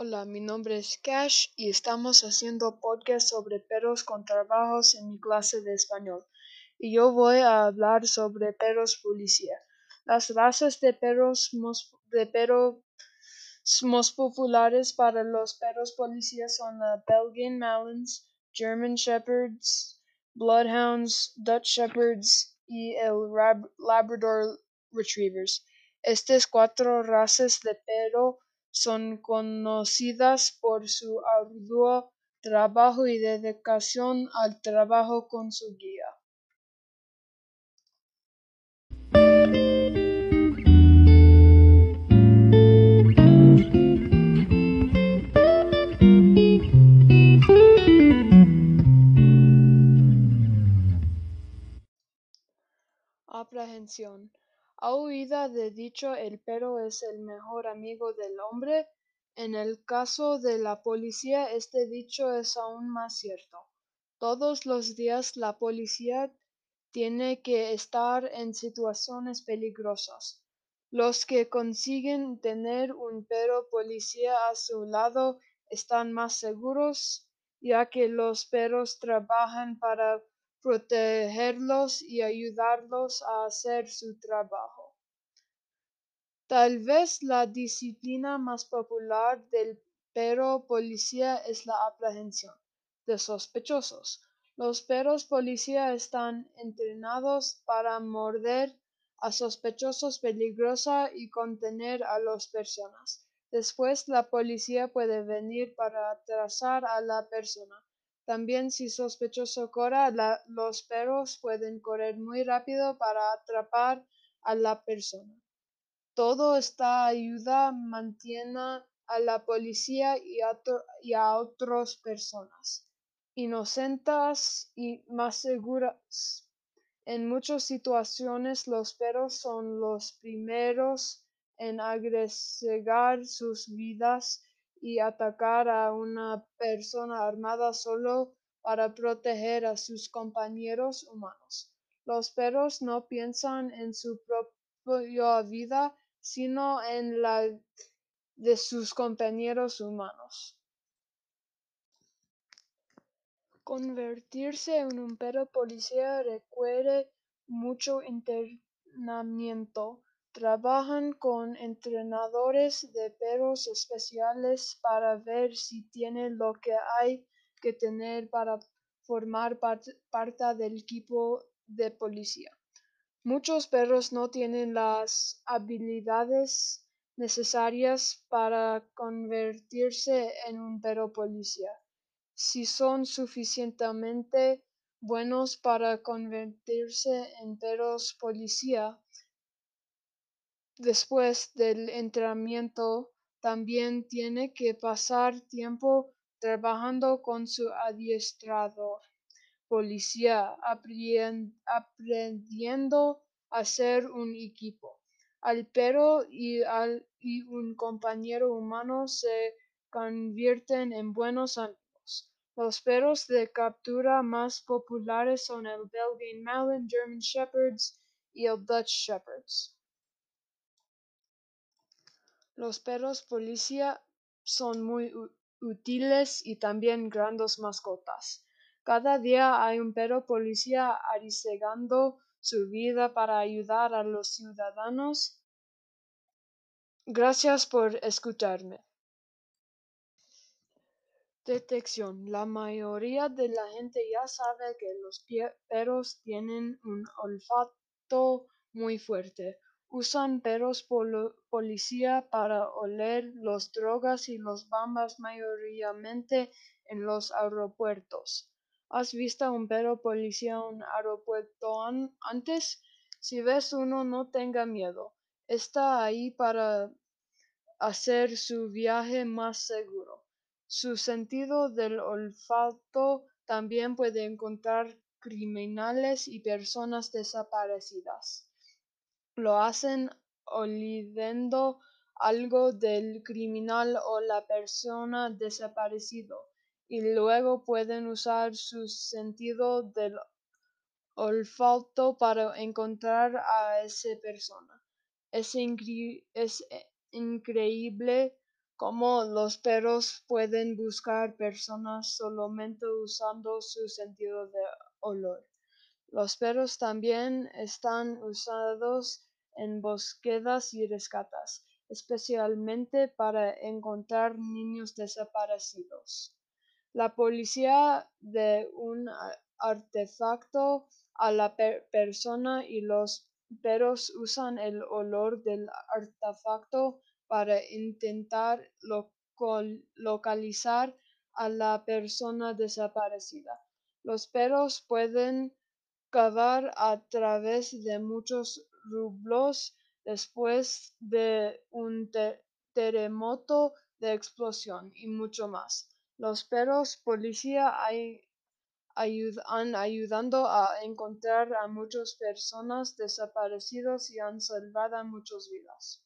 Hola, mi nombre es Cash y estamos haciendo podcast sobre perros con trabajos en mi clase de español. Y yo voy a hablar sobre perros policía. Las razas de perros de perros más populares para los perros policías son la Belgian Malins, German Shepherds, Bloodhounds, Dutch Shepherds y el Labrador Retrievers. Estas cuatro razas de perro son conocidas por su arduo trabajo y dedicación al trabajo con su guía. Aprehensión. ¿Ha oído de dicho el perro es el mejor amigo del hombre? En el caso de la policía este dicho es aún más cierto. Todos los días la policía tiene que estar en situaciones peligrosas. Los que consiguen tener un perro policía a su lado están más seguros, ya que los perros trabajan para protegerlos y ayudarlos a hacer su trabajo. Tal vez la disciplina más popular del perro policía es la aprehensión de sospechosos. Los perros policía están entrenados para morder a sospechosos peligrosa y contener a las personas. Después la policía puede venir para atrasar a la persona también si sospechoso corra, los perros pueden correr muy rápido para atrapar a la persona. Todo esta ayuda mantiene a la policía y a, otras personas inocentes y más seguras. En muchas situaciones los perros son los primeros en agregar sus vidas y atacar a una persona armada solo para proteger a sus compañeros humanos. Los perros no piensan en su propia vida, sino en la de sus compañeros humanos. Convertirse en un perro policía requiere mucho entrenamiento Trabajan con entrenadores de perros especiales para ver si tienen lo que hay que tener para formar parte del equipo de policía. Muchos perros no tienen las habilidades necesarias para convertirse en un perro policía. Si son suficientemente buenos para convertirse en perros policía, Después del entrenamiento, también tiene que pasar tiempo trabajando con su adiestrador policía, aprendiendo a ser un equipo. Al perro y, y un compañero humano se convierten en buenos amigos. Los perros de captura más populares son el Belgian Malin, German Shepherds y el Dutch Shepherds. Los perros policía son muy útiles y también grandes mascotas. Cada día hay un perro policía arriesgando su vida para ayudar a los ciudadanos. Gracias por escucharme. Detección. La mayoría de la gente ya sabe que los perros tienen un olfato muy fuerte. Usan perros policía para oler las drogas y las bombas mayoritariamente en los aeropuertos. ¿Has visto un perro policía en un aeropuerto antes? Si ves uno, no tenga miedo. Está ahí para hacer su viaje más seguro. Su sentido del olfato también puede encontrar criminales y personas desaparecidas lo hacen oliendo algo del criminal o la persona desaparecido y luego pueden usar su sentido del olfato para encontrar a esa persona. Es, es increíble como los perros pueden buscar personas solamente usando su sentido de olor. Los perros también están usados en búsquedas y rescatas, especialmente para encontrar niños desaparecidos. La policía de un artefacto a la persona y los perros usan el olor del artefacto para intentar localizar a la persona desaparecida. Los perros pueden cavar a través de muchos rublos después de un terremoto de explosión y mucho más. Los perros policía ayudan ayudando a encontrar a muchas personas desaparecidas y han salvado muchas vidas.